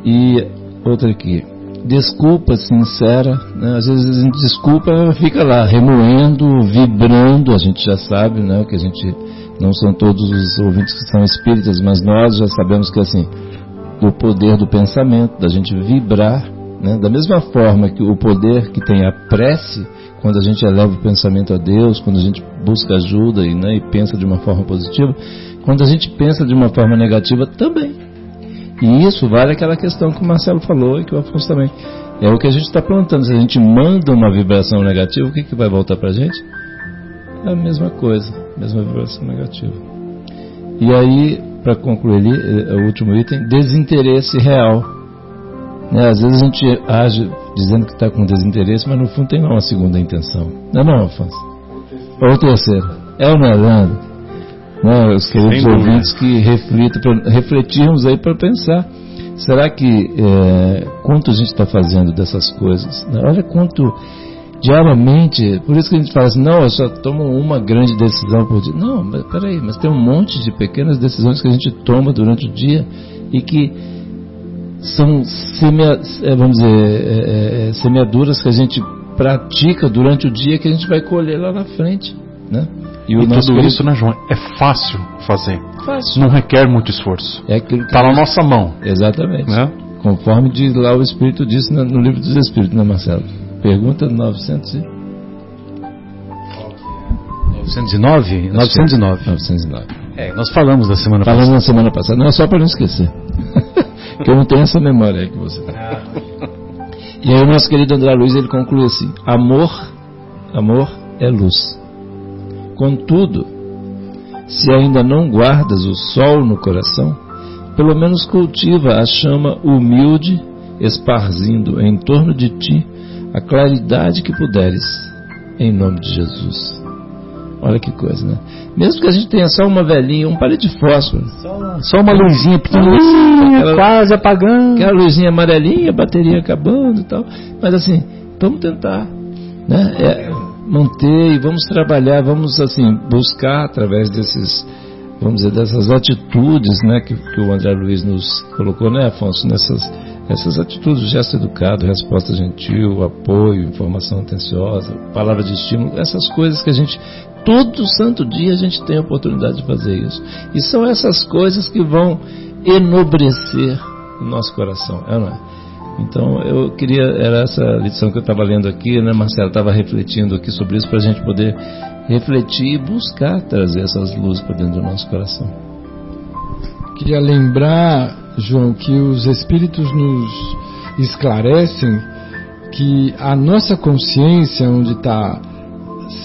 E outra aqui. Desculpa sincera, né? às vezes a gente desculpa, fica lá remoendo, vibrando, a gente já sabe, né, que a gente não são todos os ouvintes que são espíritas, mas nós já sabemos que assim, do poder do pensamento, da gente vibrar, né? da mesma forma que o poder que tem a prece, quando a gente eleva o pensamento a Deus, quando a gente busca ajuda e, né, e pensa de uma forma positiva, quando a gente pensa de uma forma negativa também. E isso vale aquela questão que o Marcelo falou e que o Afonso também. É o que a gente está plantando. Se a gente manda uma vibração negativa, o que, que vai voltar para a gente? É a mesma coisa, mesma vibração negativa. E aí, para concluir ali, é o último item, desinteresse real. Né? Às vezes a gente age dizendo que está com desinteresse, mas no fundo tem uma segunda intenção. Não é não, Afonso? Ou terceira. É ou não é, Leandro? Os queridos ouvintes que reflitam, refletirmos aí para pensar. Será que é, quanto a gente está fazendo dessas coisas? Né? Olha quanto diariamente, por isso que a gente fala assim, não, eu só tomo uma grande decisão por dia. Não, mas peraí, mas tem um monte de pequenas decisões que a gente toma durante o dia e que são semea, é, vamos dizer, é, é, semeaduras que a gente pratica durante o dia que a gente vai colher lá na frente, né?
E, e tudo isso, né, João, é fácil fazer.
Fácil.
Não requer muito esforço.
É aquilo
Está na nossa mão.
Exatamente.
Né?
Conforme diz lá o Espírito disse no livro dos Espíritos, né, Marcelo? Pergunta 900 e...
909? 909.
909.
É, nós falamos da semana
Falamos
passada.
na semana passada. Não é só para não esquecer. que eu não tenho essa memória aí que você tem. E aí o nosso querido André Luiz ele conclui assim: amor, amor é luz. Contudo, se ainda não guardas o sol no coração, pelo menos cultiva a chama humilde, esparzindo em torno de ti a claridade que puderes, em nome de Jesus. Olha que coisa, né? Mesmo que a gente tenha só uma velhinha, um palito de fósforo.
Só, só uma luzinha pequenininha,
Aquela-
quase apagando.
Aquela luzinha amarelinha, bateria acabando e tal. Mas assim, vamos tentar, né? É, manter e vamos trabalhar, vamos assim, buscar através desses, vamos dizer, dessas atitudes, né? Que, que o André Luiz nos colocou, né, Afonso? Nessas essas atitudes, gesto educado, resposta gentil, apoio, informação atenciosa, palavra de estímulo, essas coisas que a gente, todo santo dia a gente tem a oportunidade de fazer isso. E são essas coisas que vão enobrecer o nosso coração, é não é? Então eu queria, era essa lição que eu estava lendo aqui, né, Marcelo? Estava refletindo aqui sobre isso para a gente poder refletir e buscar trazer essas luzes para dentro do nosso coração.
Queria lembrar, João, que os Espíritos nos esclarecem que a nossa consciência, onde está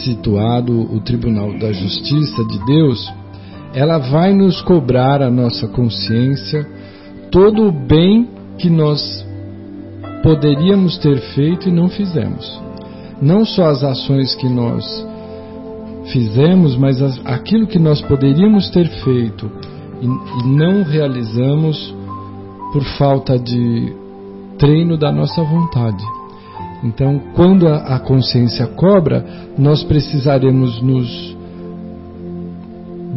situado o Tribunal da Justiça de Deus, ela vai nos cobrar a nossa consciência todo o bem que nós poderíamos ter feito e não fizemos. Não só as ações que nós fizemos, mas as, aquilo que nós poderíamos ter feito e não realizamos por falta de treino da nossa vontade. Então, quando a, a consciência cobra, nós precisaremos nos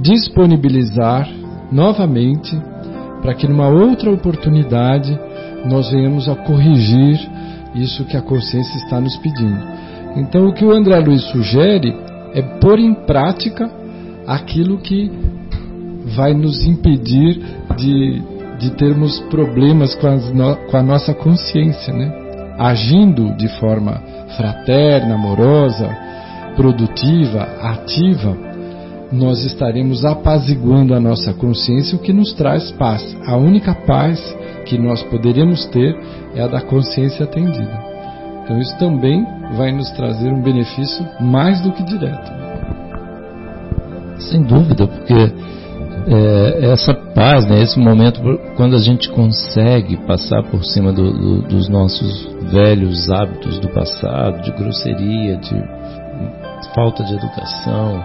disponibilizar novamente para que numa outra oportunidade nós venhamos a corrigir isso que a consciência está nos pedindo. Então, o que o André Luiz sugere é pôr em prática aquilo que vai nos impedir de, de termos problemas com, no, com a nossa consciência, né? Agindo de forma fraterna, amorosa, produtiva, ativa, nós estaremos apaziguando a nossa consciência, o que nos traz paz. A única paz que nós poderemos ter é a da consciência atendida. Então isso também vai nos trazer um benefício mais do que direto.
Sem dúvida, porque é, essa paz, né, esse momento, quando a gente consegue passar por cima do, do, dos nossos velhos hábitos do passado, de grosseria, de falta de educação,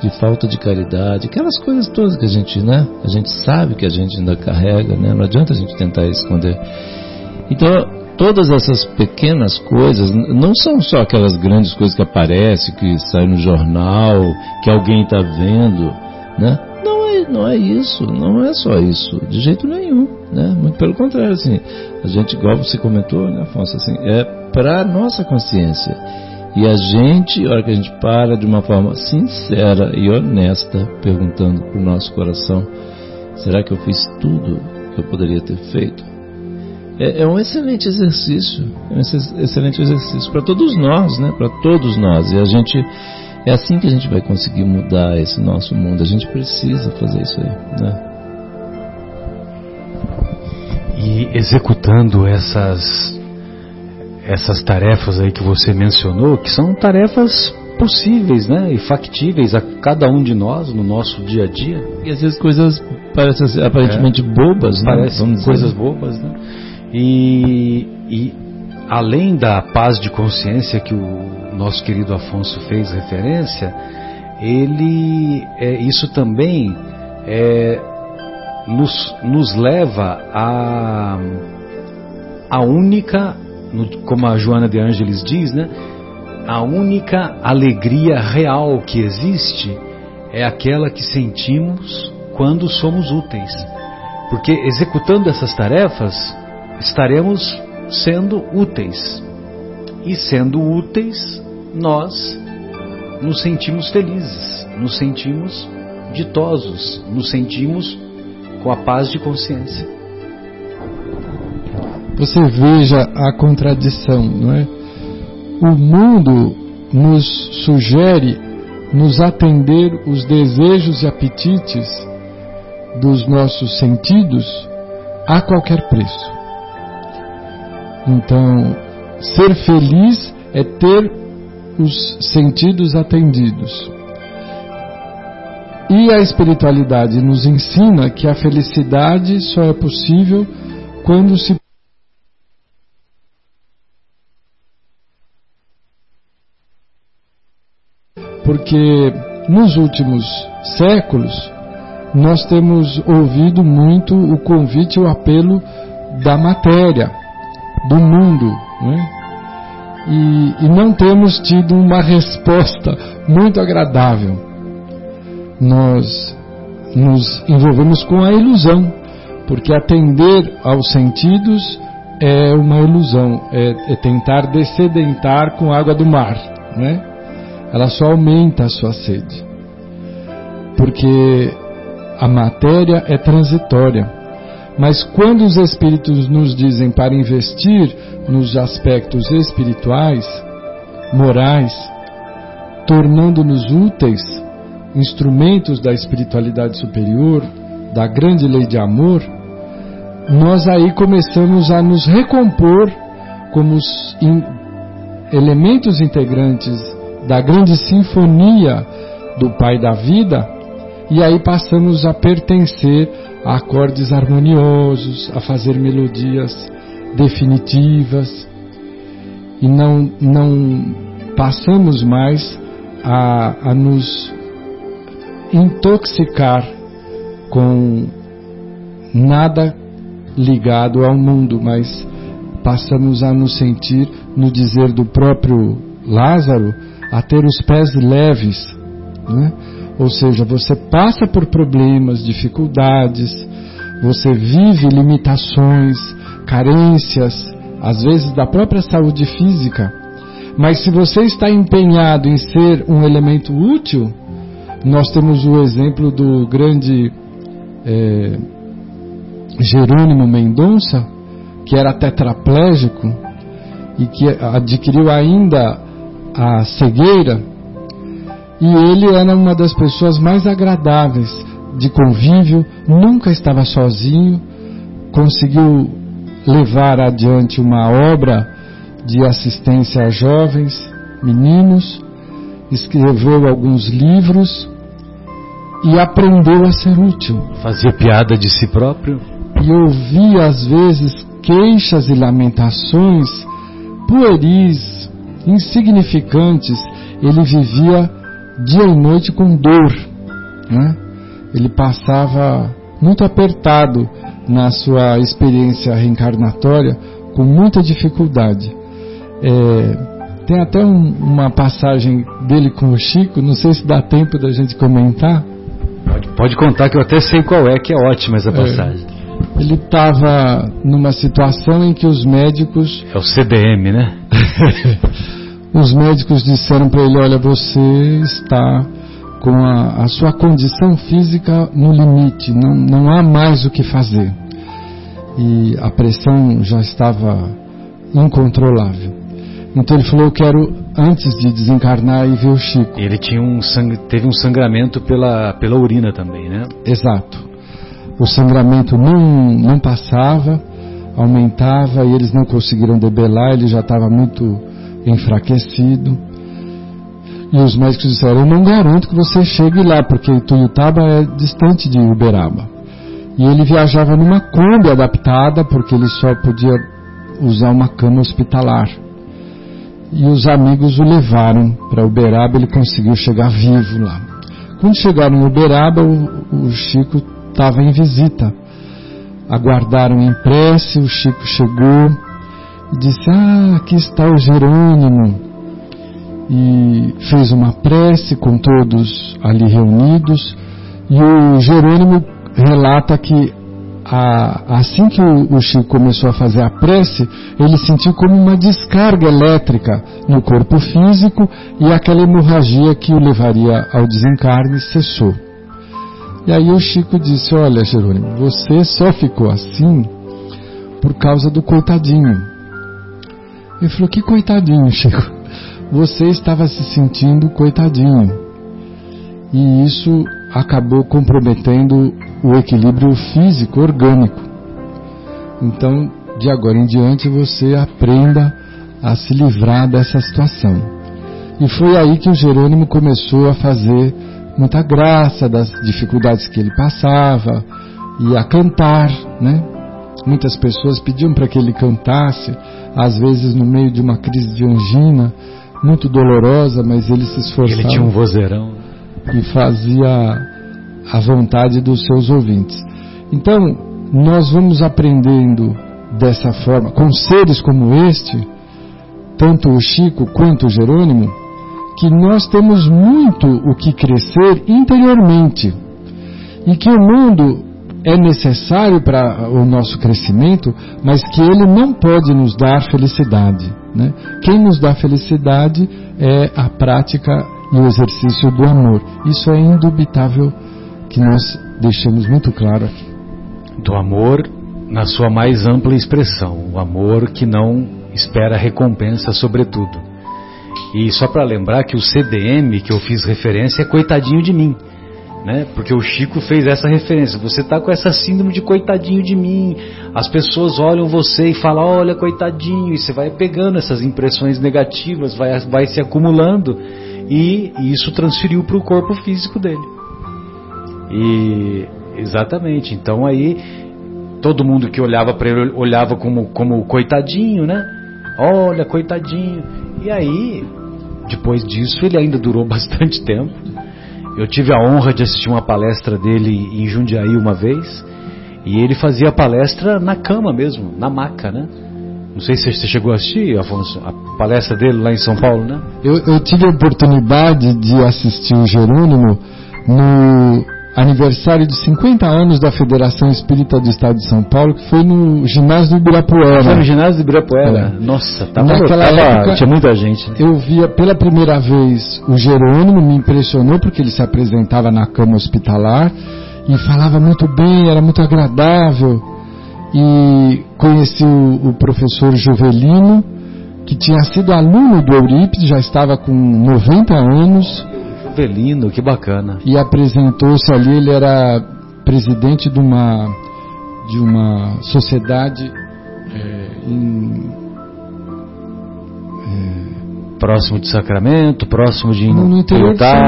de falta de caridade, aquelas coisas todas que a gente, né, a gente sabe que a gente ainda carrega, né, não adianta a gente tentar esconder. Então, todas essas pequenas coisas não são só aquelas grandes coisas que aparecem, que saem no jornal, que alguém está vendo, né? Não é, isso, não é só isso, de jeito nenhum, né? Muito pelo contrário, assim, a gente, igual você comentou, né, Afonso, assim, é para nossa consciência. E a gente, a hora que a gente para de uma forma sincera e honesta, perguntando para o nosso coração: será que eu fiz tudo que eu poderia ter feito? É, é um excelente exercício, é um excelente exercício para todos nós, né? Para todos nós. E a gente é assim que a gente vai conseguir mudar esse nosso mundo. A gente precisa fazer isso aí, né?
E executando essas essas tarefas aí que você mencionou, que são tarefas possíveis, né, e factíveis a cada um de nós no nosso dia a dia.
E às vezes coisas parecem aparentemente é. bobas, né?
Parecem coisas bobas, né? E, e além da paz de consciência que o nosso querido Afonso fez referência, ele é, isso também é, nos, nos leva a a única, como a Joana de Ângeles diz, né? A única alegria real que existe é aquela que sentimos quando somos úteis. Porque executando essas tarefas, estaremos sendo úteis. E sendo úteis, nós nos sentimos felizes, nos sentimos ditosos, nos sentimos com a paz de consciência.
Você veja a contradição, não é? O mundo nos sugere nos atender os desejos e apetites dos nossos sentidos a qualquer preço. Então, ser feliz é ter os sentidos atendidos. E a espiritualidade nos ensina que a felicidade só é possível quando se porque nos últimos séculos nós temos ouvido muito o convite e o apelo da matéria, do mundo, né? E, e não temos tido uma resposta muito agradável. Nós nos envolvemos com a ilusão, porque atender aos sentidos é uma ilusão, é, é tentar descedentar com água do mar, né? ela só aumenta a sua sede. Porque a matéria é transitória. Mas quando os espíritos nos dizem para investir nos aspectos espirituais, morais, tornando-nos úteis, instrumentos da espiritualidade superior, da grande lei de amor, nós aí começamos a nos recompor como os in, elementos integrantes da grande sinfonia do Pai da vida, e aí passamos a pertencer a acordes harmoniosos, a fazer melodias definitivas, e não, não passamos mais a, a nos intoxicar com nada ligado ao mundo, mas passamos a nos sentir, no dizer do próprio Lázaro, a ter os pés leves. Né? Ou seja, você passa por problemas, dificuldades, você vive limitações, carências, às vezes da própria saúde física. Mas se você está empenhado em ser um elemento útil, nós temos o exemplo do grande é, Jerônimo Mendonça, que era tetraplégico e que adquiriu ainda a cegueira, e ele era uma das pessoas mais agradáveis de convívio, nunca estava sozinho, conseguiu levar adiante uma obra de assistência a jovens, meninos, escreveu alguns livros e aprendeu a ser útil.
Fazia piada de si próprio?
E ouvia às vezes queixas e lamentações pueris insignificantes, ele vivia dia e noite com dor. Né? Ele passava muito apertado na sua experiência reencarnatória, com muita dificuldade. É, tem até um, uma passagem dele com o Chico, não sei se dá tempo da gente comentar.
Pode, pode contar que eu até sei qual é, que é ótima essa é. passagem. É
ele estava numa situação em que os médicos.
É o CDM, né?
os médicos disseram para ele: Olha, você está com a, a, sua condição física no limite, não, não há mais o que fazer. E a pressão já estava incontrolável. Então ele falou: Eu quero, antes de desencarnar, ir ver o Chico.
Ele tinha um teve um sangramento pela, pela urina também, né?
Exato. O sangramento não, não passava, aumentava e eles não conseguiram debelar, ele já estava muito enfraquecido. E os médicos disseram: Eu não garanto que você chegue lá, porque Ituiutaba é distante de Uberaba. E ele viajava numa Kombi adaptada, porque ele só podia usar uma cama hospitalar. E os amigos o levaram para Uberaba, ele conseguiu chegar vivo lá. Quando chegaram em Uberaba, o, o Chico estava em visita. Aguardaram em prece, o Chico chegou e disse: Ah, aqui está o Jerônimo. E fez uma prece com todos ali reunidos. E o Jerônimo relata que a, assim que o, o, Chico começou a fazer a prece, ele sentiu como uma descarga elétrica no corpo físico e aquela hemorragia que o levaria ao desencarne cessou. E aí o Chico disse: Olha, Jerônimo, você só ficou assim por causa do coitadinho. Ele falou: Que coitadinho, Chico? Você estava se sentindo coitadinho. E isso acabou comprometendo o equilíbrio físico orgânico. Então, de agora em diante, você aprenda a se livrar dessa situação. E foi aí que o Jerônimo começou a fazer muita graça das dificuldades que ele passava e a cantar, né? Muitas pessoas pediam para que ele cantasse, às vezes no meio de uma crise de angina, muito dolorosa, mas ele se esforçava.
Ele tinha um vozeirão.
E fazia a vontade dos seus ouvintes. Então, nós vamos aprendendo dessa forma, com seres como este, tanto o Chico quanto o Jerônimo, que nós temos muito o que crescer interiormente e que o mundo é necessário para o nosso crescimento, mas que ele não pode nos dar felicidade. Né? Quem nos dá felicidade é a prática e o exercício do amor. Isso é indubitável que nós deixamos muito claro aqui.
Do amor na sua mais ampla expressão, o amor que não espera recompensa sobretudo. E só para lembrar que o CDM que eu fiz referência é coitadinho de mim. Né? Porque o Chico fez essa referência. Você está com essa síndrome de coitadinho de mim. As pessoas olham você e falam, olha, coitadinho. E você vai pegando essas impressões negativas, vai, vai se acumulando. E, e isso transferiu para o corpo físico dele. E exatamente. Então aí todo mundo que olhava para ele olhava como como coitadinho, né? Olha, coitadinho. E aí, depois disso, ele ainda durou bastante tempo. Eu tive a honra de assistir uma palestra dele em Jundiaí uma vez, e ele fazia a palestra na cama mesmo, na maca, né? Não sei se você chegou a assistir, Afonso, a palestra dele lá em São Paulo, né?
Eu, eu tive a oportunidade de assistir o Jerônimo no aniversário de 50 anos da Federação Espírita do Estado de São Paulo, que foi no ginásio do Ibirapuera.
Foi no ginásio do Ibirapuera? É. Nossa, tava, Naquela tava, época, tinha muita gente. Né?
Eu via pela primeira vez o Jerônimo, me impressionou porque ele se apresentava na cama hospitalar e falava muito bem, era muito agradável. E conheci o, o professor Juvelino, que tinha sido aluno do Eurípides, já estava com 90 anos
Avelino, que bacana.
E apresentou-se ali, ele era presidente de uma, de uma sociedade é, em,
é, próximo de Sacramento, próximo de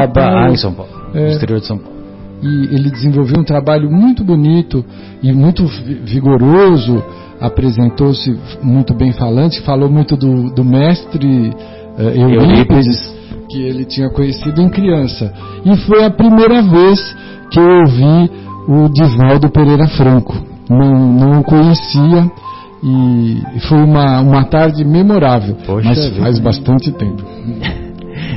Paulo. Ah, em São Paulo, é, no exterior de São Paulo.
E ele desenvolveu um trabalho muito bonito e muito vigoroso, apresentou-se muito bem falante, falou muito do, do mestre uh, Eurípides que ele tinha conhecido em criança. E foi a primeira vez que eu ouvi o Divaldo Pereira Franco. Não, não o conhecia e foi uma, uma tarde memorável, Poxa mas vida. faz bastante tempo.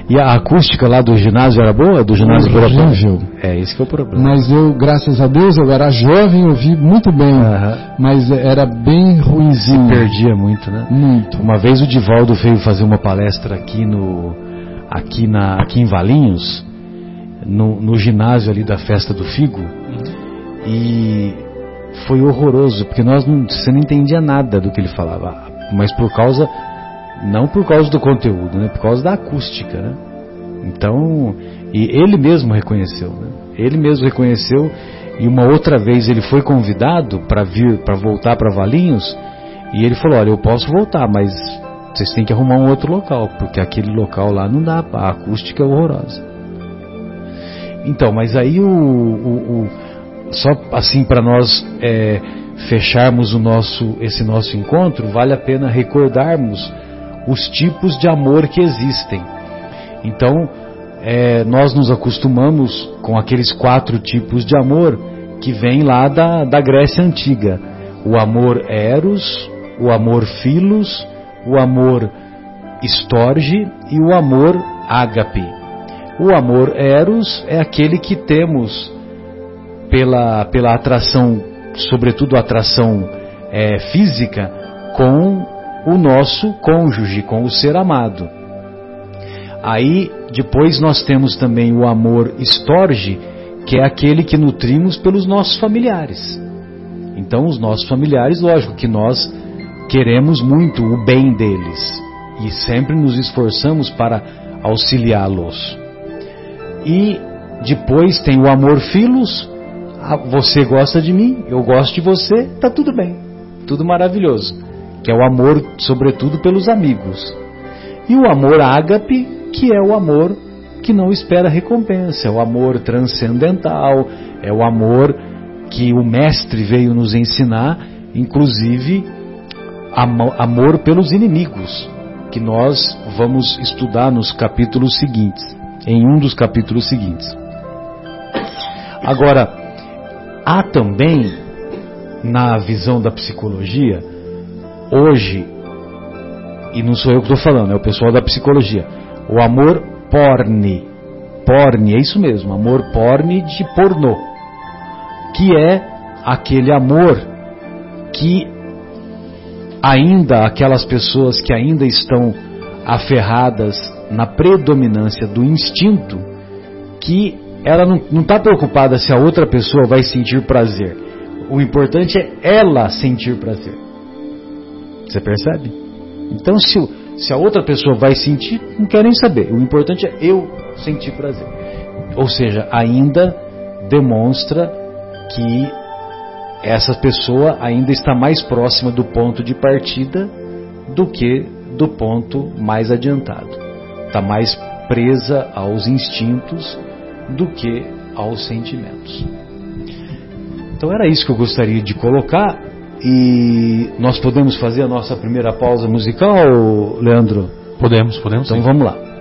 E a acústica lá do ginásio era boa? Do ginásio
Horrível.
É, esse que é o problema.
Mas eu, graças a Deus, eu era jovem, ouvi muito bem. Mas era bem ruimzinho.
Se perdia muito, né?
Muito.
Uma vez o Divaldo veio fazer uma palestra aqui no aqui, na, aqui em Valinhos, no, no ginásio ali da festa do Figo, uhum. e foi horroroso, porque nós não, você não entendia nada do que ele falava, mas por causa, não por causa do conteúdo, né, por causa da acústica, né? Então, e ele mesmo reconheceu, né? Ele mesmo reconheceu e uma outra vez ele foi convidado para vir, para voltar para Valinhos, e ele falou: "Olha, eu posso voltar, mas vocês têm que arrumar um outro local, porque aquele local lá não dá, a acústica é horrorosa. Então, mas aí o, o, o só assim para nós é, fecharmos o nosso, esse nosso encontro, vale a pena recordarmos os tipos de amor que existem. Então, é, nós nos acostumamos com aqueles quatro tipos de amor que vêm lá da, da Grécia Antiga: o amor eros, o amor filos, o amor estorge e o amor ágape. O amor eros é aquele que temos pela, pela atração sobretudo atração é, física, com o nosso cônjuge, com o ser amado. Aí depois nós temos também o amor estorge, que é aquele que nutrimos pelos nossos familiares. Então, os nossos familiares, lógico que nós queremos muito o bem deles e sempre nos esforçamos para auxiliá-los. E depois tem o amor filos, ah, você gosta de mim, eu gosto de você, tá tudo bem, tudo maravilhoso. Que é o amor, sobretudo, pelos amigos. E o amor ágape, que é o amor que não espera recompensa, é o amor transcendental, é o amor que o Mestre veio nos ensinar, inclusive amor pelos inimigos, que nós vamos estudar nos capítulos seguintes, em um dos capítulos seguintes. Agora, há também, na visão da psicologia, hoje, e não sou eu que estou falando, é o pessoal da psicologia, o amor porne. Porne, é isso mesmo, amor porne de pornô. Que é aquele amor que ainda aquelas pessoas que ainda estão aferradas na predominância do instinto, que ela não está preocupada se a outra pessoa vai sentir prazer. O importante é ela sentir prazer. Você percebe? Então, se se a outra pessoa vai sentir, não quer nem saber. O importante é eu sentir prazer. Ou seja, ainda demonstra que essa pessoa ainda está mais próxima do ponto de partida do que do ponto mais adiantado. Está mais presa aos instintos do que aos sentimentos. Então era isso que eu gostaria de colocar. E nós podemos fazer a nossa primeira pausa musical, Leandro?
Podemos, podemos.
Então sim. vamos lá.